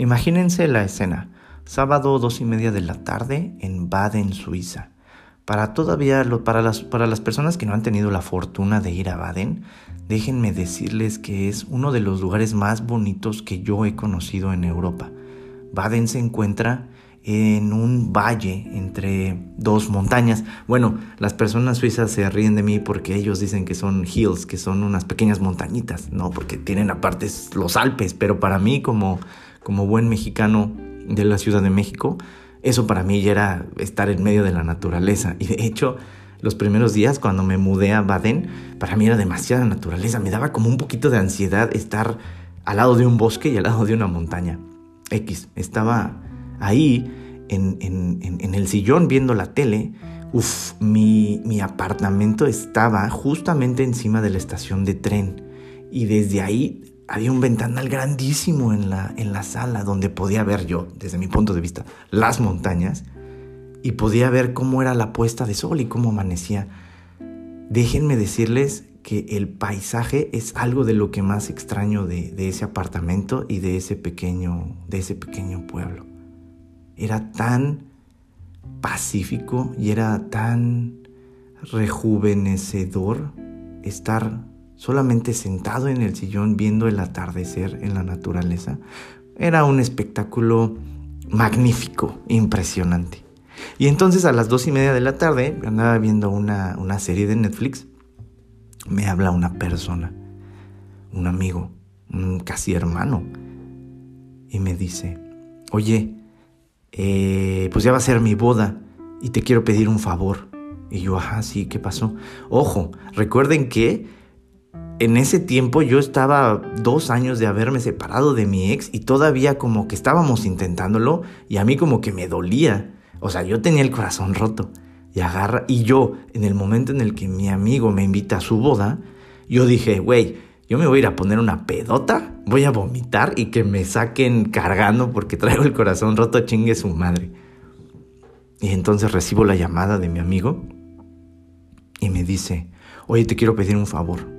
Imagínense la escena. Sábado dos y media de la tarde en Baden, Suiza. Para todavía, para las, para las personas que no han tenido la fortuna de ir a Baden, déjenme decirles que es uno de los lugares más bonitos que yo he conocido en Europa. Baden se encuentra en un valle entre dos montañas. Bueno, las personas suizas se ríen de mí porque ellos dicen que son hills, que son unas pequeñas montañitas, no, porque tienen aparte los Alpes, pero para mí como, como buen mexicano de la Ciudad de México, eso para mí ya era estar en medio de la naturaleza. Y de hecho, los primeros días cuando me mudé a Baden, para mí era demasiada naturaleza. Me daba como un poquito de ansiedad estar al lado de un bosque y al lado de una montaña. X, estaba ahí en, el sillón viendo la tele. Uf, mi, mi apartamento estaba justamente encima de la estación de tren. Y desde ahí había un ventanal grandísimo en la, en la sala donde podía ver yo, desde mi punto de vista, las montañas y podía ver cómo era la puesta de sol y cómo amanecía. Déjenme decirles que el paisaje es algo de lo que más extraño de, de ese apartamento y de ese pequeño, de ese pequeño pueblo. Era tan pacífico y era tan rejuvenecedor estar solamente sentado en el sillón viendo el atardecer en la naturaleza. Era un espectáculo magnífico, impresionante. Y entonces a las dos y media de la tarde, andaba viendo una, serie de Netflix, me habla una persona, un amigo, un casi hermano, y me dice, oye, eh, pues ya va a ser mi boda y te quiero pedir un favor. Y yo, ajá, sí, ¿qué pasó? Ojo, recuerden que en ese tiempo yo estaba dos años de haberme separado de mi ex y todavía como que estábamos intentándolo y a mí como que me dolía. O sea, yo tenía el corazón roto. Y agarra, y yo, en el momento en el que mi amigo me invita a su boda, yo dije, güey, yo me voy a ir a poner una pedota, voy a vomitar y que me saquen cargando porque traigo el corazón roto, chingue su madre. Y entonces recibo la llamada de mi amigo y me dice, oye, te quiero pedir un favor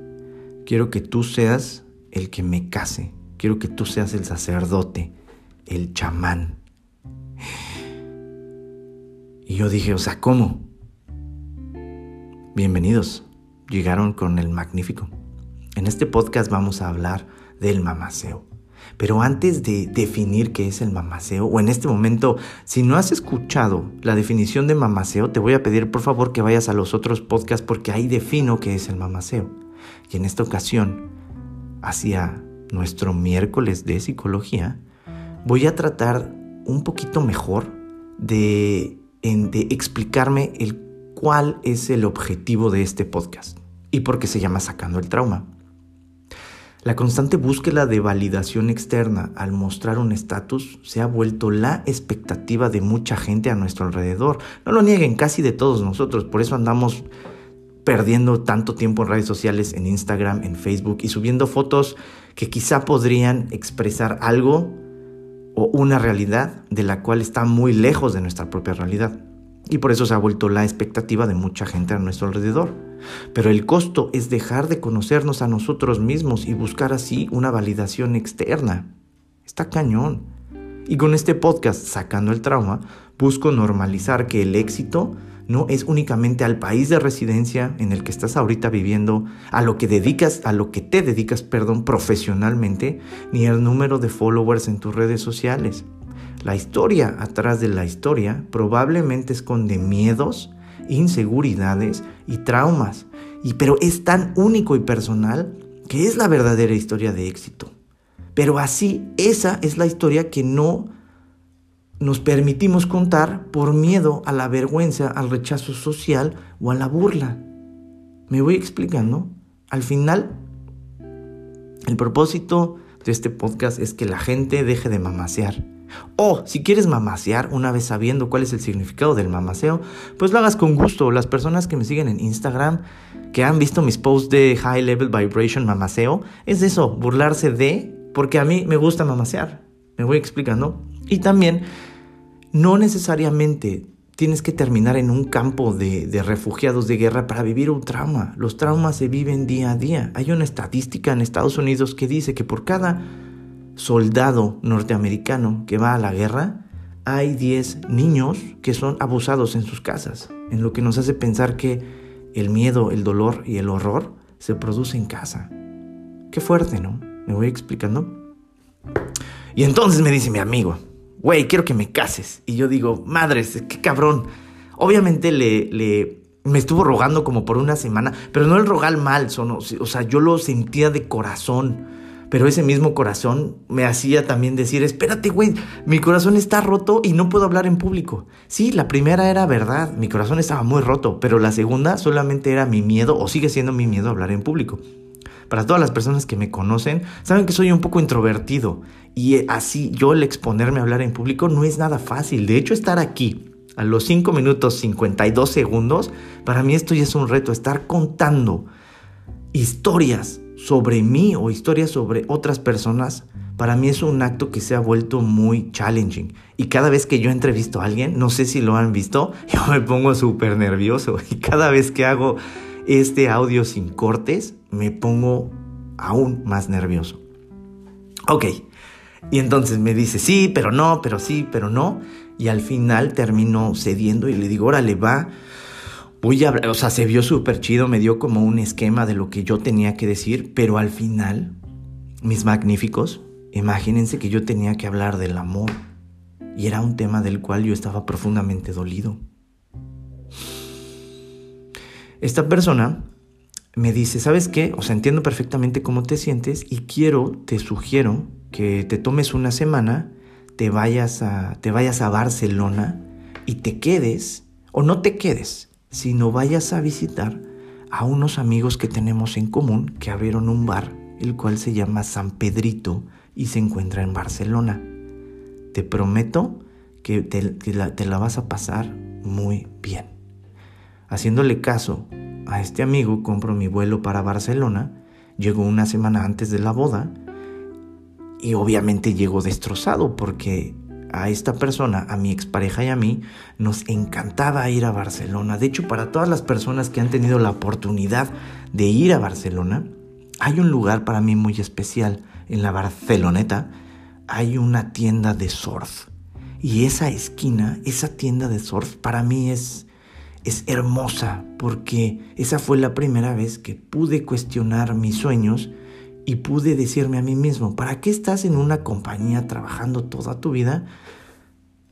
quiero que tú seas el que me case, quiero que tú seas el sacerdote, el chamán. Y yo dije, o sea, ¿cómo? Bienvenidos, llegaron con el magnífico. En este podcast vamos a hablar del mamaceo. Pero antes de definir qué es el mamaceo, o en este momento, si no has escuchado la definición de mamaceo, te voy a pedir por favor que vayas a los otros podcasts porque ahí defino qué es el mamaceo. Y en esta ocasión, hacia nuestro miércoles de psicología, voy a tratar un poquito mejor de, de explicarme el cuál es el objetivo de este podcast y por qué se llama Sacando el Trauma. La constante búsqueda de validación externa al mostrar un estatus se ha vuelto la expectativa de mucha gente a nuestro alrededor. No lo nieguen, casi de todos nosotros. Por eso andamos perdiendo tanto tiempo en redes sociales, en Instagram, en Facebook y subiendo fotos que quizá podrían expresar algo o una realidad de la cual está muy lejos de nuestra propia realidad. Y por eso se ha vuelto la expectativa de mucha gente a nuestro alrededor. Pero el costo es dejar de conocernos a nosotros mismos y buscar así una validación externa. Está cañón. Y con este podcast, Sacando el Trauma, busco normalizar que el éxito no es únicamente al país de residencia en el que estás ahorita viviendo, a lo que dedicas, a lo que te dedicas, perdón, profesionalmente, ni el número de followers en tus redes sociales. La historia atrás de la historia probablemente esconde miedos, inseguridades y traumas, y pero es tan único y personal que es la verdadera historia de éxito. Pero así, esa es la historia que no nos permitimos contar por miedo a la vergüenza, al rechazo social o a la burla. ¿Me voy explicando? Al final, el propósito de este podcast es que la gente deje de mamasear. O si quieres mamasear, una vez sabiendo cuál es el significado del mamaceo, pues lo hagas con gusto. Las personas que me siguen en Instagram, que han visto mis posts de High Level Vibration Mamaceo, es eso, burlarse de, porque a mí me gusta mamasear. Me voy explicando. Y también no necesariamente tienes que terminar en un campo de, refugiados de guerra para vivir un trauma. Los traumas se viven día a día. Hay una estadística en Estados Unidos que dice que por cada soldado norteamericano que va a la guerra, hay 10 niños que son abusados en sus casas, en lo que nos hace pensar que el miedo, el dolor y el horror se produce en casa. Qué fuerte, ¿no? ¿Me voy explicando? Y entonces me dice mi amigo, güey, quiero que me cases. Y yo digo, madres, qué cabrón. Obviamente le, le, me estuvo rogando como por una semana, pero no el rogar mal, son, o sea, yo lo sentía de corazón. Pero ese mismo corazón me hacía también decir, espérate, güey, mi corazón está roto y no puedo hablar en público. Sí, la primera era verdad, mi corazón estaba muy roto, pero la segunda solamente era mi miedo, o sigue siendo mi miedo hablar en público. Para todas las personas que me conocen, saben que soy un poco introvertido y eh, así yo el exponerme a hablar en público no es nada fácil. De hecho, estar aquí a los 5 minutos 52 segundos, para mí esto ya es un reto, estar contando historias sobre mí o historias sobre otras personas, para mí es un acto que se ha vuelto muy challenging. Y cada vez que yo entrevisto a alguien, no sé si lo han visto, yo me pongo súper nervioso. Y cada vez que hago este audio sin cortes, me pongo aún más nervioso. Ok, y entonces me dice, sí, pero no, pero sí, pero no. Y al final termino cediendo y le digo, órale, va. Voy a, o sea, se vio súper chido, me dio como un esquema de lo que yo tenía que decir, pero al final, mis magníficos, imagínense que yo tenía que hablar del amor. Y era un tema del cual yo estaba profundamente dolido. Esta persona me dice, ¿sabes qué? O sea, entiendo perfectamente cómo te sientes y quiero, te sugiero que te tomes una semana, te vayas a, te vayas a Barcelona y te quedes, o no te quedes, sino vayas a visitar a unos amigos que tenemos en común que abrieron un bar, el cual se llama San Pedrito y se encuentra en Barcelona. Te prometo que te, la, te la vas a pasar muy bien. Haciéndole caso a este amigo, compro mi vuelo para Barcelona, llego una semana antes de la boda y obviamente llego destrozado porque a esta persona, a mi expareja y a mí, nos encantaba ir a Barcelona. De hecho, para todas las personas que han tenido la oportunidad de ir a Barcelona, hay un lugar para mí muy especial. En la Barceloneta hay una tienda de surf. Y esa esquina, esa tienda de surf, para mí es, es hermosa porque esa fue la primera vez que pude cuestionar mis sueños y pude decirme a mí mismo, ¿para qué estás en una compañía trabajando toda tu vida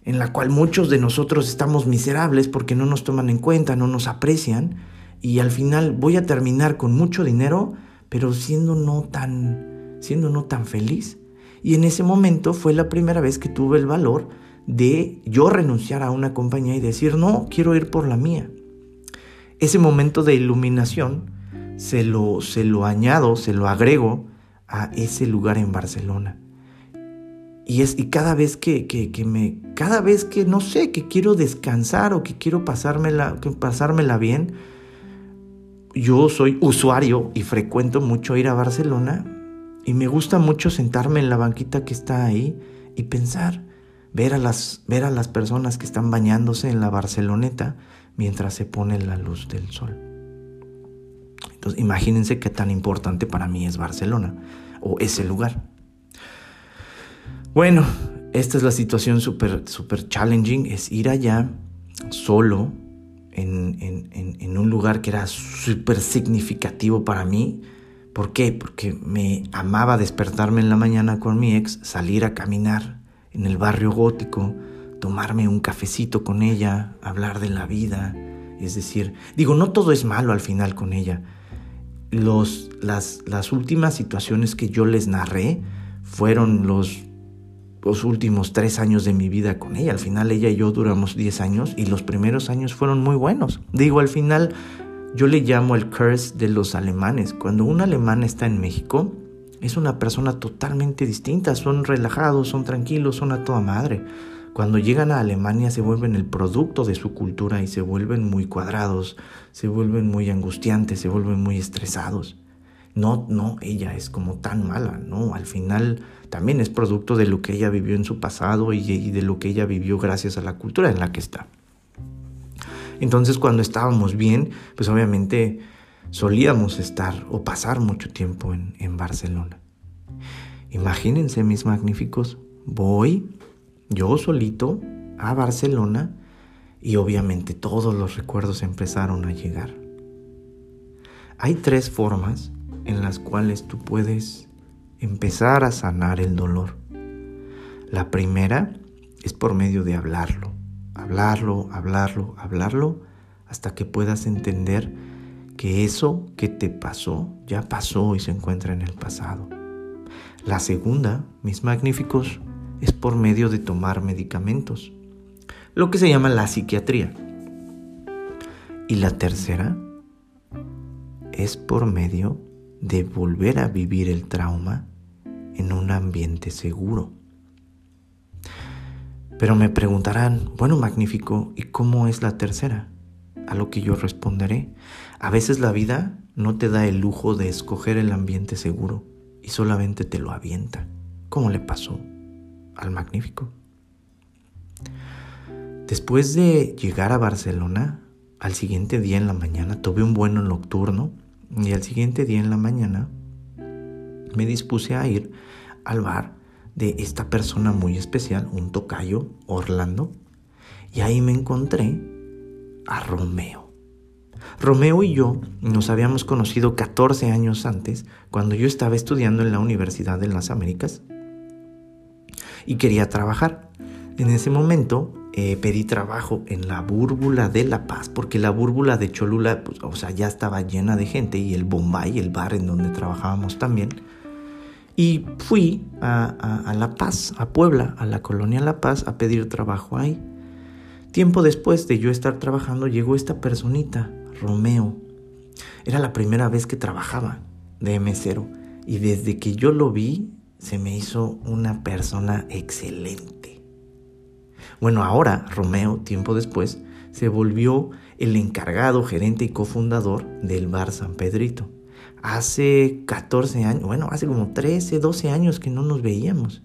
en la cual muchos de nosotros estamos miserables porque no nos toman en cuenta, no nos aprecian y al final voy a terminar con mucho dinero, pero siendo no tan siendo no tan feliz? Y en ese momento fue la primera vez que tuve el valor de yo renunciar a una compañía y decir, "No, quiero ir por la mía." Ese momento de iluminación se lo, se lo añado, se lo agrego a ese lugar en Barcelona. Y, es, y cada vez que, que, me, cada vez que, no sé, que quiero descansar o que quiero pasármela, pasármela bien, yo soy usuario y frecuento mucho ir a Barcelona y me gusta mucho sentarme en la banquita que está ahí y pensar, ver a las, ver a las personas que están bañándose en la Barceloneta mientras se pone la luz del sol. Entonces, imagínense qué tan importante para mí es Barcelona o ese lugar. Bueno, esta es la situación súper, súper challenging, es ir allá solo en, en un lugar que era súper significativo para mí. ¿Por qué? Porque me amaba despertarme en la mañana con mi ex, salir a caminar en el barrio gótico, tomarme un cafecito con ella, hablar de la vida. Es decir, digo, no todo es malo al final con ella, los, las, las últimas situaciones que yo les narré fueron los, los últimos tres años de mi vida con ella. Al final ella y yo duramos diez años y los primeros años fueron muy buenos. Digo, al final yo le llamo el curse de los alemanes. Cuando un alemán está en México, es una persona totalmente distinta. Son relajados, son tranquilos, son a toda madre. Cuando llegan a Alemania se vuelven el producto de su cultura y se vuelven muy cuadrados, se vuelven muy angustiantes, se vuelven muy estresados. No, no, ella es como tan mala, no, al final también es producto de lo que ella vivió en su pasado y, de lo que ella vivió gracias a la cultura en la que está. Entonces cuando estábamos bien, pues obviamente solíamos estar o pasar mucho tiempo en, en Barcelona. Imagínense mis magníficos, voy yo solito a Barcelona y obviamente todos los recuerdos empezaron a llegar. Hay tres formas en las cuales tú puedes empezar a sanar el dolor. La primera es por medio de hablarlo, hablarlo, hablarlo, hablarlo, hasta que puedas entender que eso que te pasó ya pasó y se encuentra en el pasado. La segunda, mis magníficos, es por medio de tomar medicamentos, lo que se llama la psiquiatría. Y la tercera es por medio de volver a vivir el trauma en un ambiente seguro. Pero me preguntarán, bueno, magnífico, ¿y cómo es la tercera? A lo que yo responderé, a veces la vida no te da el lujo de escoger el ambiente seguro y solamente te lo avienta, como le pasó al magnífico. Después de llegar a Barcelona, al siguiente día en la mañana tuve un vuelo nocturno y al siguiente día en la mañana me dispuse a ir al bar de esta persona muy especial, un tocayo, Orlando, y ahí me encontré a Romeo. Romeo y yo nos habíamos conocido 14 años antes, cuando yo estaba estudiando en la Universidad de las Américas y quería trabajar. En ese momento eh, pedí trabajo en la búrbula de La Paz, porque la búrbula de Cholula, pues, o sea, ya estaba llena de gente y el Bombay, el bar en donde trabajábamos también, y fui a, La Paz, a Puebla, a la colonia La Paz, a pedir trabajo ahí. Tiempo después de yo estar trabajando, llegó esta personita, Romeo. Era la primera vez que trabajaba de mesero. Y desde que yo lo vi, se me hizo una persona excelente. Bueno, ahora Romeo, tiempo después, se volvió el encargado, gerente y cofundador del bar San Pedrito hace 14 años, bueno, hace como 13, 12 años que no nos veíamos.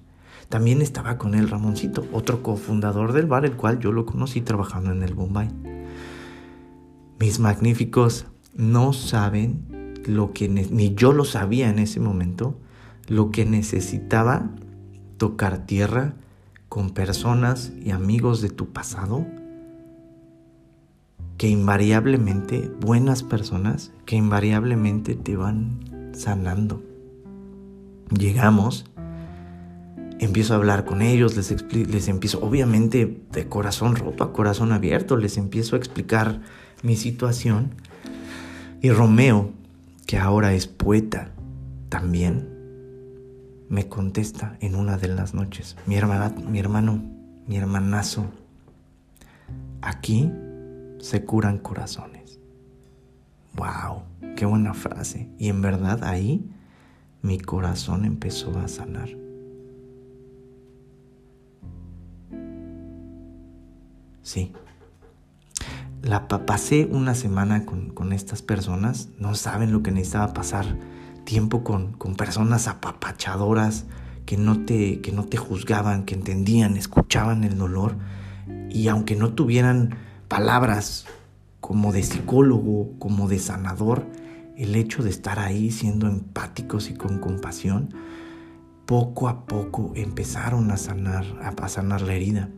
También estaba con él Ramoncito, otro cofundador del bar, el cual yo lo conocí trabajando en el Bombay. Mis magníficos no saben lo que, ni yo lo sabía en ese momento, lo que necesitaba tocar tierra con personas y amigos de tu pasado que invariablemente, buenas personas, que invariablemente te van sanando. Llegamos, empiezo a hablar con ellos, les, les empiezo, obviamente de corazón roto a corazón abierto, les empiezo a explicar mi situación. Y Romeo, que ahora es poeta también, me contesta en una de las noches, mi, hermana, mi hermano, mi hermanazo, aquí se curan corazones. ¡Wow! ¡Qué buena frase! Y en verdad ahí mi corazón empezó a sanar. Sí. La pasé una semana con, estas personas. No saben lo que necesitaba pasar tiempo con, con personas apapachadoras que no, te, que no te juzgaban, que entendían, escuchaban el dolor. Y aunque no tuvieran palabras como de psicólogo, como de sanador, el hecho de estar ahí siendo empáticos y con compasión, poco a poco empezaron a sanar, a sanar la herida.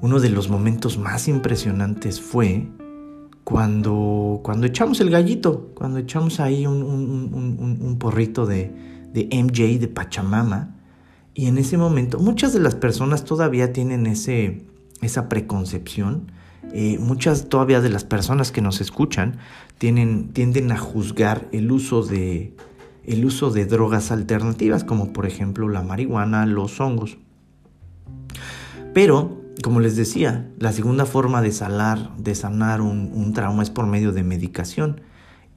Uno de los momentos más impresionantes fue cuando, cuando echamos el gallito, cuando echamos ahí un, porrito de, MJ, de Pachamama, y en ese momento muchas de las personas todavía tienen ese, esa preconcepción. Eh, muchas todavía de las personas que nos escuchan tienen, tienden a juzgar el uso, de, el uso de drogas alternativas, como por ejemplo la marihuana, los hongos. Pero, como les decía, la segunda forma de, de sanar un, un trauma es por medio de medicación.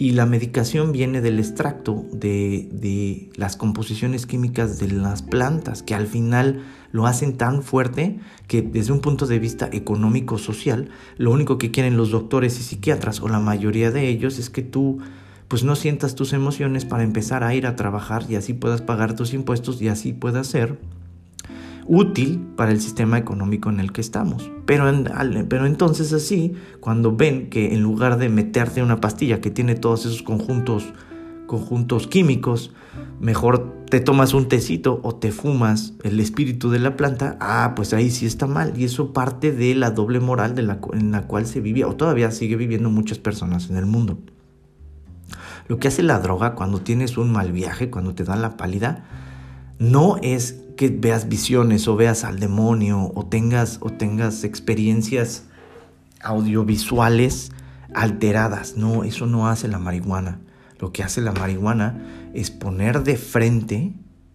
Y la medicación viene del extracto de, las composiciones químicas de las plantas, que al final lo hacen tan fuerte que desde un punto de vista económico-social, lo único que quieren los doctores y psiquiatras, o la mayoría de ellos, es que tú pues no sientas tus emociones para empezar a ir a trabajar y así puedas pagar tus impuestos y así puedas ser útil para el sistema económico en el que estamos. Pero, pero entonces así, cuando ven que en lugar de meterte una pastilla que tiene todos esos conjuntos conjuntos químicos, mejor te tomas un tecito o te fumas el espíritu de la planta, ah, pues ahí sí está mal. Y eso parte de la doble moral en la cual se vivía o todavía sigue viviendo muchas personas en el mundo. Lo que hace la droga cuando tienes un mal viaje, cuando te da la pálida, no es que veas visiones o veas al demonio o tengas, o tengas experiencias audiovisuales alteradas. No, eso no hace la marihuana. Lo que hace la marihuana es poner de frente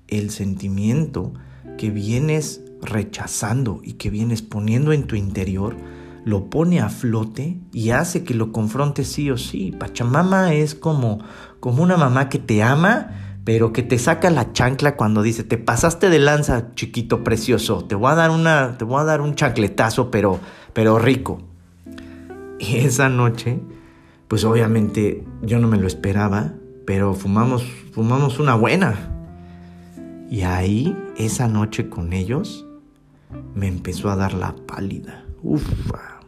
el sentimiento que vienes rechazando y que vienes poniendo en tu interior, lo pone a flote y hace que lo confrontes sí o sí. Pachamama es como, como una mamá que te ama, pero que te saca la chancla cuando dice, te pasaste de lanza, chiquito precioso, te voy a dar, una, te voy a dar un chancletazo, pero, pero rico. Y esa noche pues obviamente yo no me lo esperaba, pero fumamos, fumamos una buena. Y ahí, esa noche con ellos, me empezó a dar la pálida. Ufa.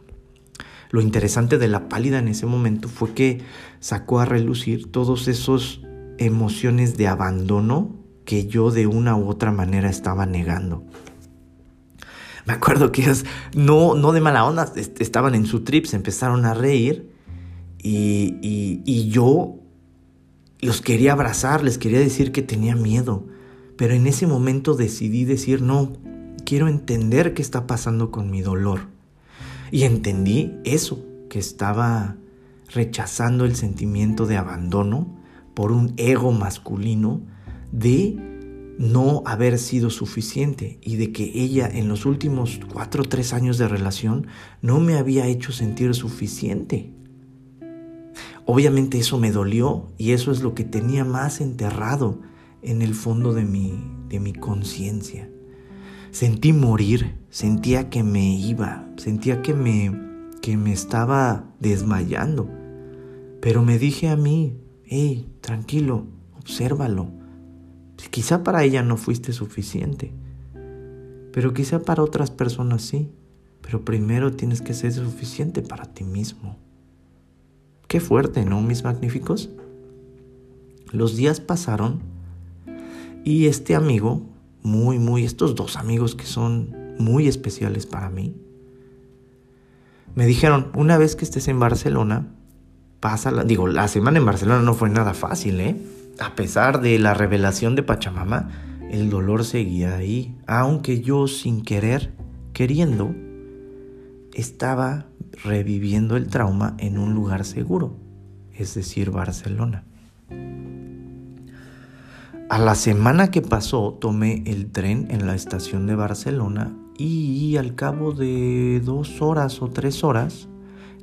Lo interesante de la pálida en ese momento fue que sacó a relucir todos esos emociones de abandono que yo de una u otra manera estaba negando. Me acuerdo que ellos, no, no de mala onda, estaban en su trip, se empezaron a reír y, yo los quería abrazar, les quería decir que tenía miedo. Pero en ese momento decidí decir, no, quiero entender qué está pasando con mi dolor. Y entendí eso, que estaba rechazando el sentimiento de abandono por un ego masculino de no haber sido suficiente y de que ella en los últimos cuatro o tres años de relación no me había hecho sentir suficiente. Obviamente eso me dolió y eso es lo que tenía más enterrado en el fondo de mi, de mi conciencia. Sentí morir, sentía que me iba, sentía que me, que me estaba desmayando. Pero me dije a mí, hey, tranquilo, obsérvalo. Quizá para ella no fuiste suficiente, pero quizá para otras personas sí. Pero primero tienes que ser suficiente para ti mismo. Qué fuerte, ¿no, mis magníficos? Los días pasaron y este amigo, muy, muy, estos dos amigos que son muy especiales para mí, me dijeron, una vez que estés en Barcelona, pasa la, digo, la semana en Barcelona no fue nada fácil, ¿eh? A pesar de la revelación de Pachamama, el dolor seguía ahí, aunque yo sin querer, queriendo, estaba reviviendo el trauma en un lugar seguro, es decir, Barcelona. A la semana que pasó tomé el tren en la estación de Barcelona y al cabo de dos horas o tres horas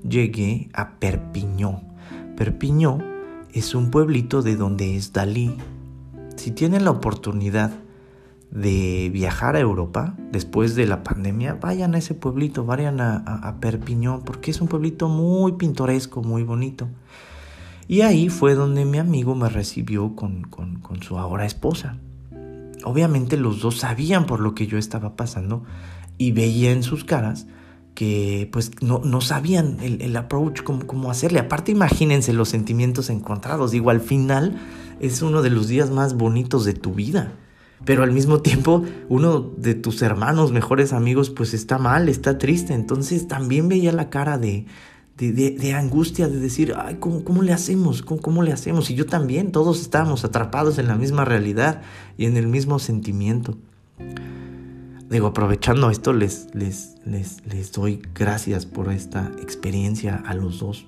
llegué a Perpiñó. Perpiñó es un pueblito de donde es Dalí. Si tienen la oportunidad de viajar a Europa después de la pandemia, vayan a ese pueblito, vayan a, a, Perpiñón, porque es un pueblito muy pintoresco, muy bonito. Y ahí fue donde mi amigo me recibió con, con, con, su ahora esposa. Obviamente los dos sabían por lo que yo estaba pasando y veía en sus caras que pues no, no sabían el, el approach, cómo, cómo hacerle. Aparte imagínense los sentimientos encontrados. Digo, al final es uno de los días más bonitos de tu vida pero al mismo tiempo uno de tus hermanos, mejores amigos, pues está mal, está triste. Entonces también veía la cara de, de, angustia, de decir, ay, ¿cómo, le hacemos? ¿Cómo, le hacemos? Y yo también, todos estábamos atrapados en la misma realidad y en el mismo sentimiento. Digo, aprovechando esto, les, les, les, les doy gracias por esta experiencia a los dos.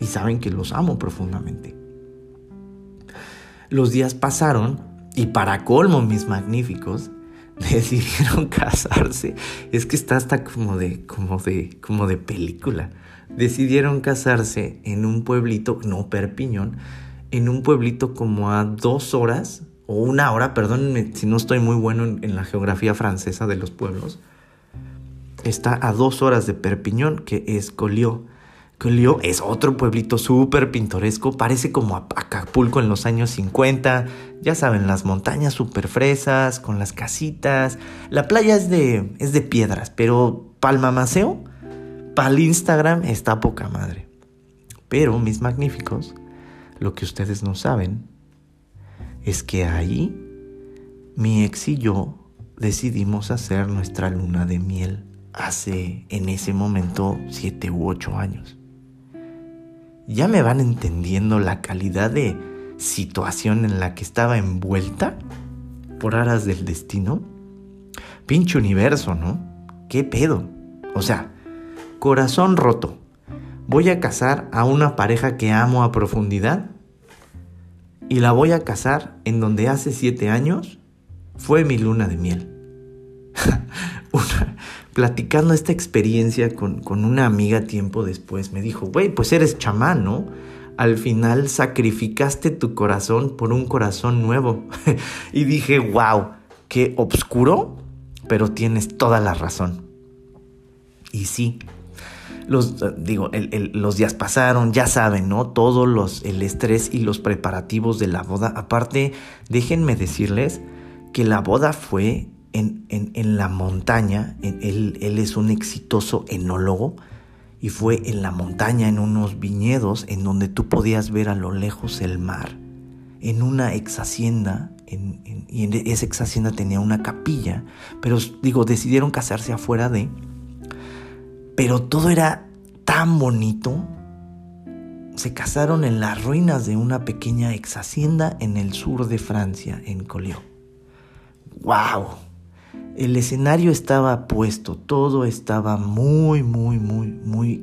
Y saben que los amo profundamente. Los días pasaron y para colmo, mis magníficos, decidieron casarse. Es que está hasta como de, como de, como de película. Decidieron casarse en un pueblito, no Perpiñón, en un pueblito como a dos horas, o una hora, perdónenme si no estoy muy bueno en, la geografía francesa de los pueblos. Está a dos horas de Perpiñón, que es Colió. Colió es otro pueblito súper pintoresco, parece como Acapulco en los años 50, ya saben, las montañas súper fresas, con las casitas, la playa es de, es de piedras, pero para el Instagram está poca madre. Pero, mis magníficos, lo que ustedes no saben es que ahí mi ex y yo decidimos hacer nuestra luna de miel hace en ese momento siete u ocho años. ¿Ya me van entendiendo la calidad de situación en la que estaba envuelta por aras del destino? Pinche universo, ¿no? ¿Qué pedo? O sea, corazón roto. Voy a casar a una pareja que amo a profundidad y la voy a casar en donde hace siete años fue mi luna de miel. platicando esta experiencia con, con, una amiga tiempo después, me dijo, güey, pues eres chamán, ¿no? Al final sacrificaste tu corazón por un corazón nuevo. y dije, wow, qué obscuro, pero tienes toda la razón. Y sí, los, digo, los días pasaron, ya saben, ¿no? Todos los, el estrés y los preparativos de la boda. Aparte, déjenme decirles que la boda fue en, la montaña, él, él, es un exitoso enólogo y fue en la montaña, en unos viñedos, en donde tú podías ver a lo lejos el mar, en una ex hacienda, y en esa ex hacienda tenía una capilla, pero digo, decidieron casarse afuera de, pero todo era tan bonito, se casaron en las ruinas de una pequeña ex hacienda en el sur de Francia, en Collioure. ¡Wow! El escenario estaba puesto, todo estaba muy, muy, muy, muy...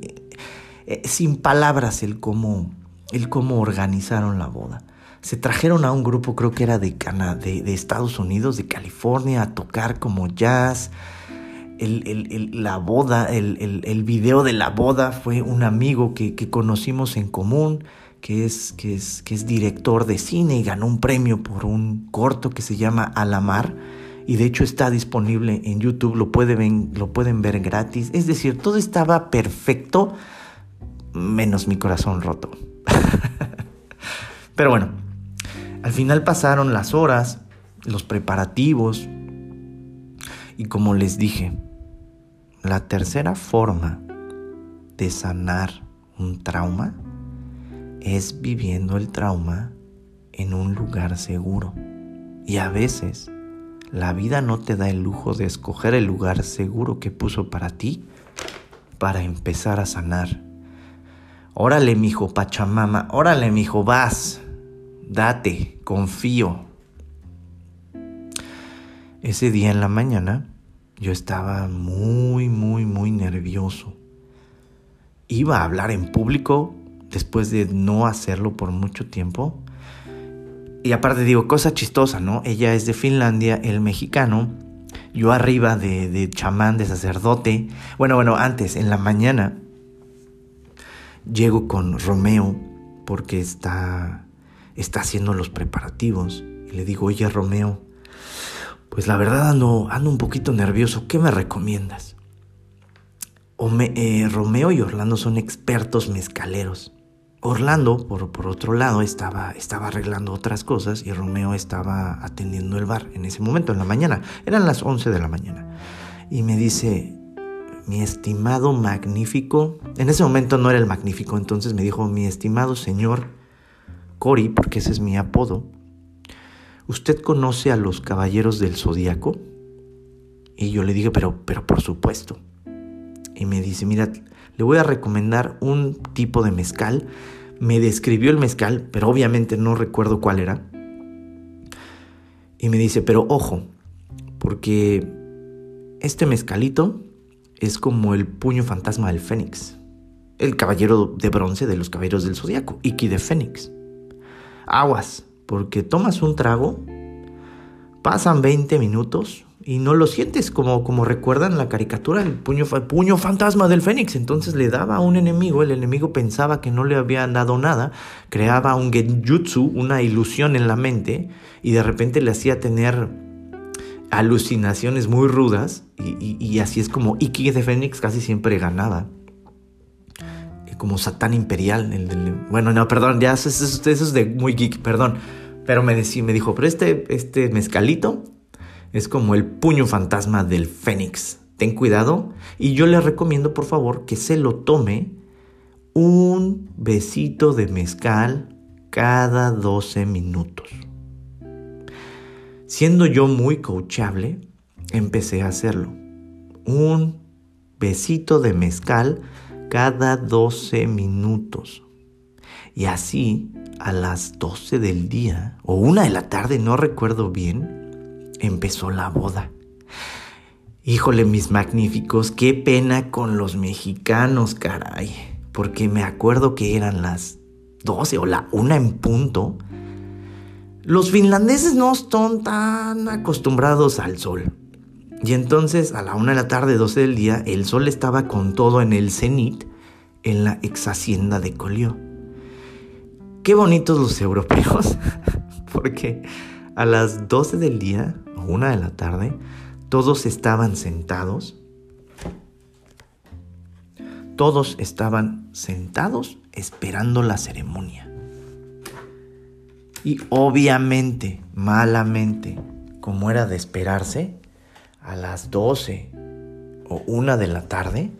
Eh, sin palabras el cómo, el cómo organizaron la boda. Se trajeron a un grupo, creo que era de, de, de Estados Unidos, de California, a tocar como jazz. El, la boda, el, video de la boda fue un amigo que, que conocimos en común, que es, que, es, que es director de cine y ganó un premio por un corto que se llama Alamar y de hecho está disponible en YouTube, lo, lo pueden ver gratis. Es decir, todo estaba perfecto, menos mi corazón roto. Pero bueno, al final pasaron las horas, los preparativos, y como les dije, la tercera forma de sanar un trauma es viviendo el trauma en un lugar seguro. Y a veces la vida no te da el lujo de escoger el lugar seguro que puso para ti para empezar a sanar. Órale, mijo Pachamama, órale, mijo, vas. Date, confío. Ese día en la mañana yo estaba muy, muy, muy nervioso. Iba a hablar en público después de no hacerlo por mucho tiempo y aparte digo, cosa chistosa, ¿no? Ella es de Finlandia, el mexicano, yo arriba de, de chamán, de sacerdote. Bueno, bueno, antes, en la mañana, llego con Romeo porque está, está haciendo los preparativos. Y le digo, oye Romeo, pues la verdad ando, ando un poquito nervioso, ¿qué me recomiendas? Eh, Romeo y Orlando son expertos mezcaleros. Orlando, por, por otro lado, estaba, estaba arreglando otras cosas y Romeo estaba atendiendo el bar en ese momento, en la mañana. Eran las 11 de la mañana. Y me dice, mi estimado magnífico, en ese momento no era el magnífico, entonces me dijo, mi estimado señor Cory, porque ese es mi apodo, ¿usted conoce a los caballeros del zodíaco? Y yo le dije, pero, pero por supuesto. Y me dice, mira, le voy a recomendar un tipo de mezcal. Me describió el mezcal, pero obviamente no recuerdo cuál era. Y me dice, pero ojo, porque este mezcalito es como el puño fantasma del Fénix. El caballero de bronce de los caballeros del zodiaco, Iki de Fénix. Aguas, porque tomas un trago, pasan 20 minutos y no lo sientes como, como recuerdan la caricatura, el puño, puño fantasma del Fénix. Entonces le daba a un enemigo, el enemigo pensaba que no le habían dado nada, creaba un genjutsu, una ilusión en la mente, y de repente le hacía tener alucinaciones muy rudas, y, así es como Iki de Fénix casi siempre ganaba. Como Satán Imperial. Bueno, no, perdón, ya eso, eso, es de muy geek, perdón. Pero me, decía, me dijo, pero este, este mezcalito es como el puño fantasma del Fénix. Ten cuidado y yo le recomiendo por favor que se lo tome un besito de mezcal cada 12 minutos. siendo yo muy coachable, empecé a hacerlo. Un besito de mezcal cada 12 minutos. Y así, a las 12 del día o una de la tarde, no recuerdo bien, empezó la boda. Híjole, mis magníficos, qué pena con los mexicanos, caray. Porque me acuerdo que eran las 12 o la una en punto. Los finlandeses no están tan acostumbrados al sol. Y entonces a la una de la tarde, 12 del día, el sol estaba con todo en el cenit en la ex hacienda de Colió. Qué bonitos los europeos, porque a las 12 del día o una de la tarde, todos estaban sentados. Todos estaban sentados esperando la ceremonia. Y obviamente, malamente, como era de esperarse, a las 12 o una de la tarde,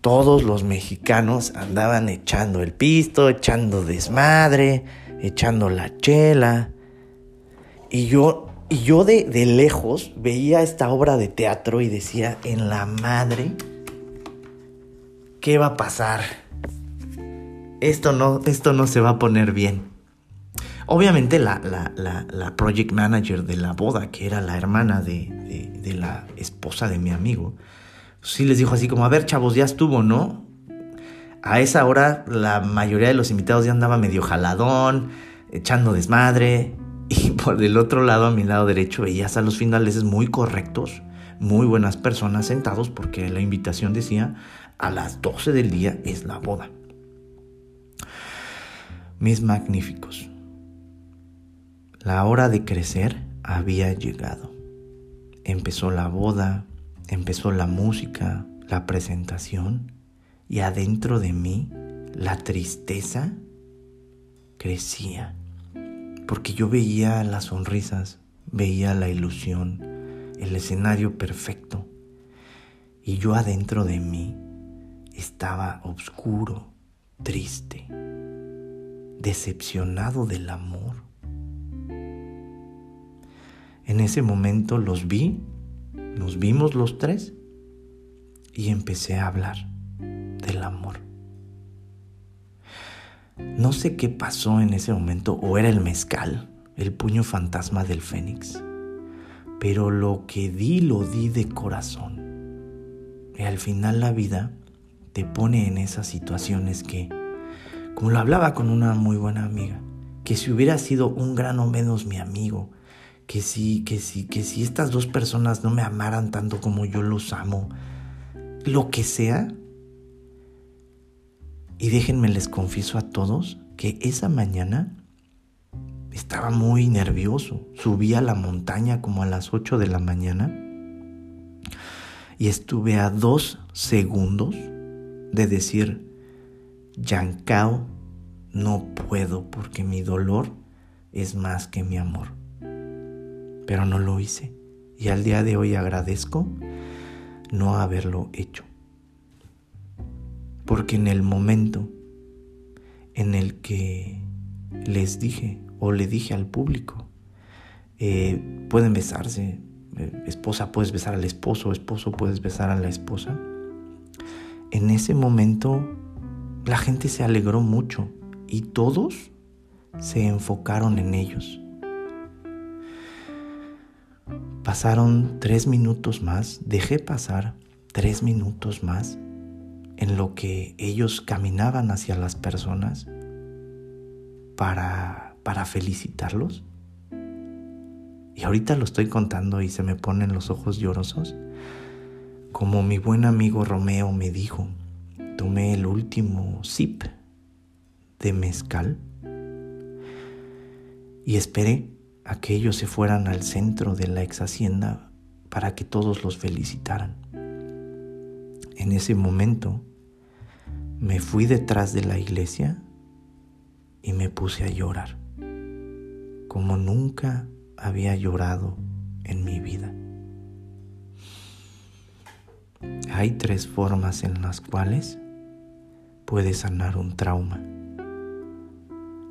todos los mexicanos andaban echando el pisto, echando desmadre, echando la chela. Y yo, y yo de, de lejos veía esta obra de teatro y decía, en la madre, ¿qué va a pasar? Esto no, esto no se va a poner bien. Obviamente la, la, project manager de la boda, que era la hermana de, de, la esposa de mi amigo, sí les dijo así como, a ver chavos, ya estuvo, ¿no? A esa hora la mayoría de los invitados ya andaba medio jaladón, echando desmadre. Y por el otro lado, a mi lado derecho, veías a los finales muy correctos, muy buenas personas sentados porque la invitación decía a las 12 del día es la boda. Mis magníficos. La hora de crecer había llegado. Empezó la boda, empezó la música, la presentación y adentro de mí la tristeza crecía. Porque yo veía las sonrisas, veía la ilusión, el escenario perfecto. Y yo adentro de mí estaba oscuro, triste, decepcionado del amor en ese momento los vi, nos vimos los tres y empecé a hablar del amor. No sé qué pasó en ese momento, o era el mezcal, el puño fantasma del fénix, pero lo que di lo di de corazón. Y al final la vida te pone en esas situaciones que, como lo hablaba con una muy buena amiga, que si hubiera sido un grano menos mi amigo, que sí, que sí, que si estas dos personas no me amaran tanto como yo los amo, lo que sea. Y déjenme les confieso a todos que esa mañana estaba muy nervioso. Subí a la montaña como a las 8 de la mañana y estuve a dos segundos de decir, Yancao, no puedo porque mi dolor es más que mi amor pero no lo hice. Y al día de hoy agradezco no haberlo hecho. Porque en el momento en el que les dije o le dije al público, eh, pueden besarse, eh, esposa puedes besar al esposo, esposo puedes besar a la esposa, en ese momento la gente se alegró mucho y todos se enfocaron en ellos. Pasaron tres minutos más, dejé pasar tres minutos más en lo que ellos caminaban hacia las personas para, para felicitarlos. Y ahorita lo estoy contando y se me ponen los ojos llorosos. Como mi buen amigo Romeo me dijo, tomé el último sip de mezcal y esperé a que ellos se fueran al centro de la ex hacienda para que todos los felicitaran. En ese momento me fui detrás de la iglesia y me puse a llorar, como nunca había llorado en mi vida. Hay tres formas en las cuales puedes sanar un trauma.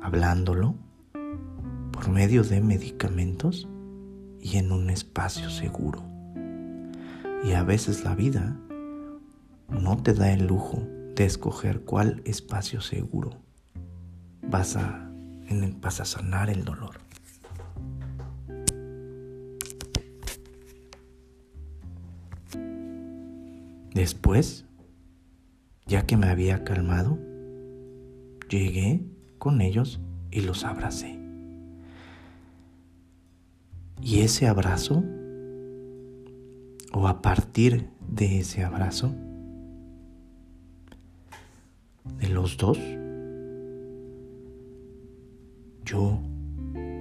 Hablándolo, por medio de medicamentos y en un espacio seguro. Y a veces la vida no te da el lujo de escoger cuál espacio seguro vas a, vas a sanar el dolor. Después, ya que me había calmado, llegué con ellos y los abracé. Y ese abrazo, o a partir de ese abrazo, de los dos, yo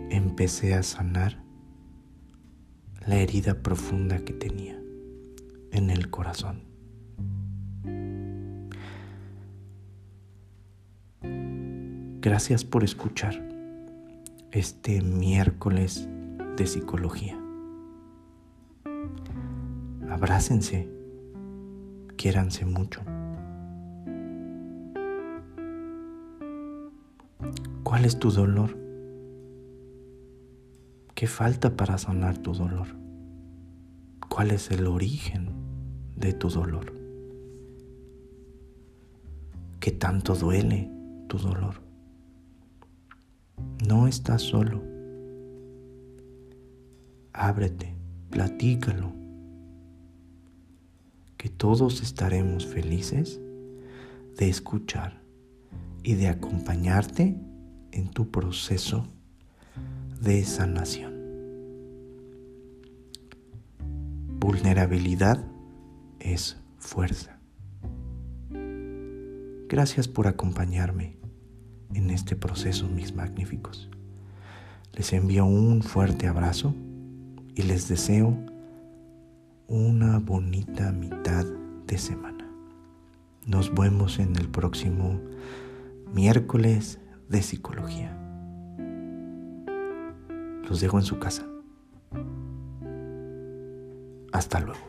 empecé a sanar la herida profunda que tenía en el corazón. Gracias por escuchar este miércoles de psicología. Abrácense, quiéranse mucho. ¿Cuál es tu dolor? ¿Qué falta para sanar tu dolor? ¿Cuál es el origen de tu dolor? ¿Qué tanto duele tu dolor? No estás solo. Ábrete, platícalo. Que todos estaremos felices de escuchar y de acompañarte en tu proceso de sanación. Vulnerabilidad es fuerza. Gracias por acompañarme en este proceso, mis magníficos. Les envío un fuerte abrazo y les deseo una bonita mitad de semana. Nos vemos en el próximo miércoles de psicología. Los dejo en su casa. Hasta luego.